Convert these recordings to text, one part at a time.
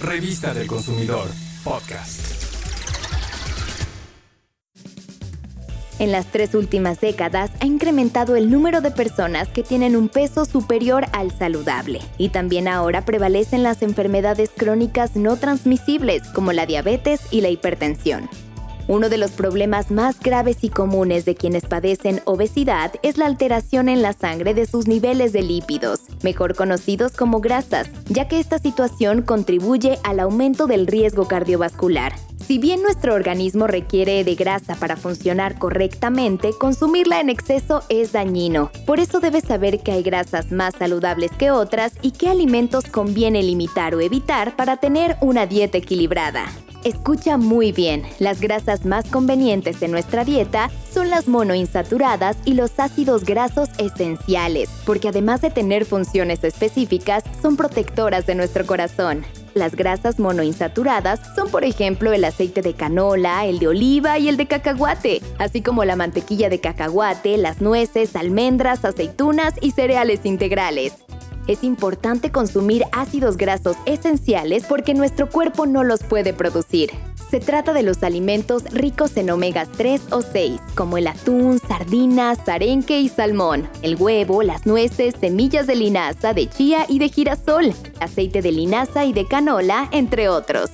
Revista del Consumidor, podcast. En las tres últimas décadas ha incrementado el número de personas que tienen un peso superior al saludable. Y también ahora prevalecen las enfermedades crónicas no transmisibles como la diabetes y la hipertensión. Uno de los problemas más graves y comunes de quienes padecen obesidad es la alteración en la sangre de sus niveles de lípidos, mejor conocidos como grasas, ya que esta situación contribuye al aumento del riesgo cardiovascular. Si bien nuestro organismo requiere de grasa para funcionar correctamente, consumirla en exceso es dañino. Por eso debes saber que hay grasas más saludables que otras y qué alimentos conviene limitar o evitar para tener una dieta equilibrada. Escucha muy bien, las grasas más convenientes en nuestra dieta son las monoinsaturadas y los ácidos grasos esenciales, porque además de tener funciones específicas, son protectoras de nuestro corazón. Las grasas monoinsaturadas son, por ejemplo, el aceite de canola, el de oliva y el de cacahuate, así como la mantequilla de cacahuate, las nueces, almendras, aceitunas y cereales integrales es importante consumir ácidos grasos esenciales porque nuestro cuerpo no los puede producir. Se trata de los alimentos ricos en omegas 3 o 6, como el atún, sardinas, arenque y salmón, el huevo, las nueces, semillas de linaza, de chía y de girasol, aceite de linaza y de canola, entre otros.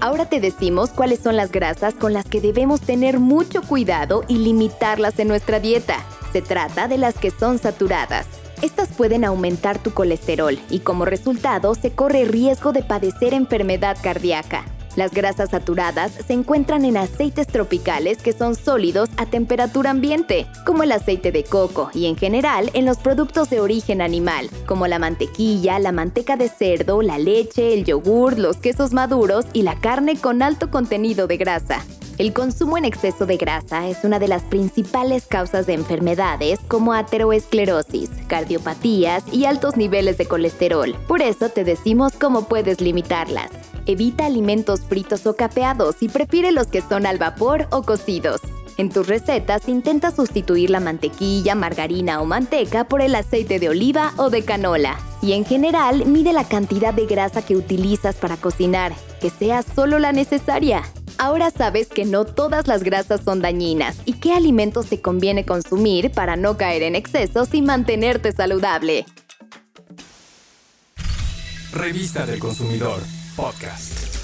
Ahora te decimos cuáles son las grasas con las que debemos tener mucho cuidado y limitarlas en nuestra dieta. Se trata de las que son saturadas. Estas pueden aumentar tu colesterol y como resultado se corre riesgo de padecer enfermedad cardíaca. Las grasas saturadas se encuentran en aceites tropicales que son sólidos a temperatura ambiente, como el aceite de coco, y en general en los productos de origen animal, como la mantequilla, la manteca de cerdo, la leche, el yogur, los quesos maduros y la carne con alto contenido de grasa. El consumo en exceso de grasa es una de las principales causas de enfermedades como ateroesclerosis, cardiopatías y altos niveles de colesterol. Por eso te decimos cómo puedes limitarlas. Evita alimentos fritos o capeados y prefiere los que son al vapor o cocidos. En tus recetas intenta sustituir la mantequilla, margarina o manteca por el aceite de oliva o de canola. Y en general, mide la cantidad de grasa que utilizas para cocinar, que sea solo la necesaria. Ahora sabes que no todas las grasas son dañinas y qué alimentos te conviene consumir para no caer en excesos y mantenerte saludable. Revista del Consumidor, podcast.